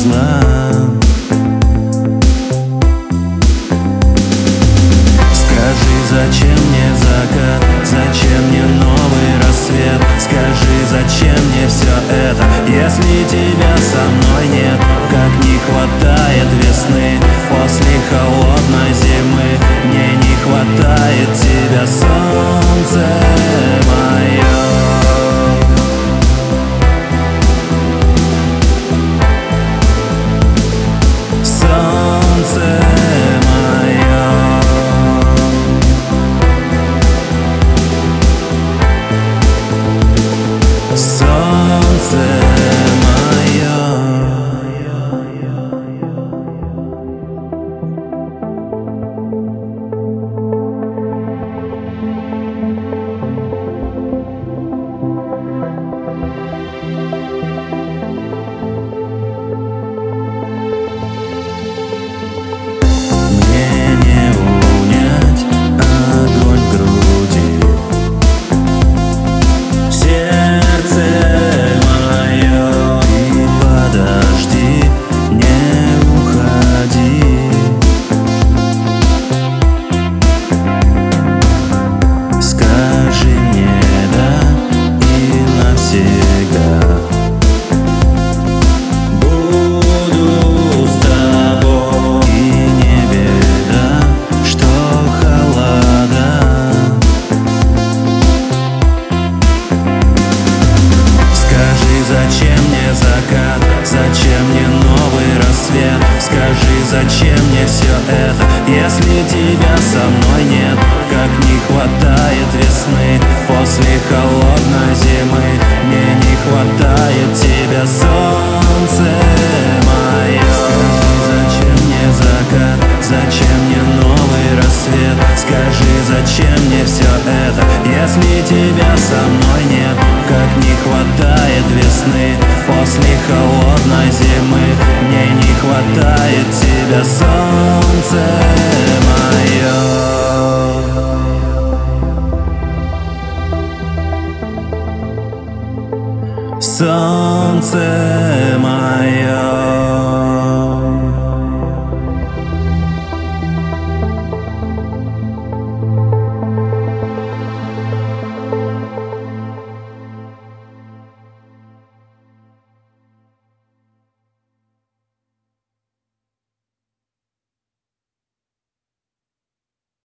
הזמן. Зачем это, если тебя со мной нет. Как не хватает весны после холодной зимы Мне не хватает тебя, солнце мое Скажи, зачем мне закат, зачем мне новый рассвет? Скажи, зачем мне все это, если тебя со мной нет Как не хватает весны после холодной зимы Мне не хватает тебя. Солнце Солнце мое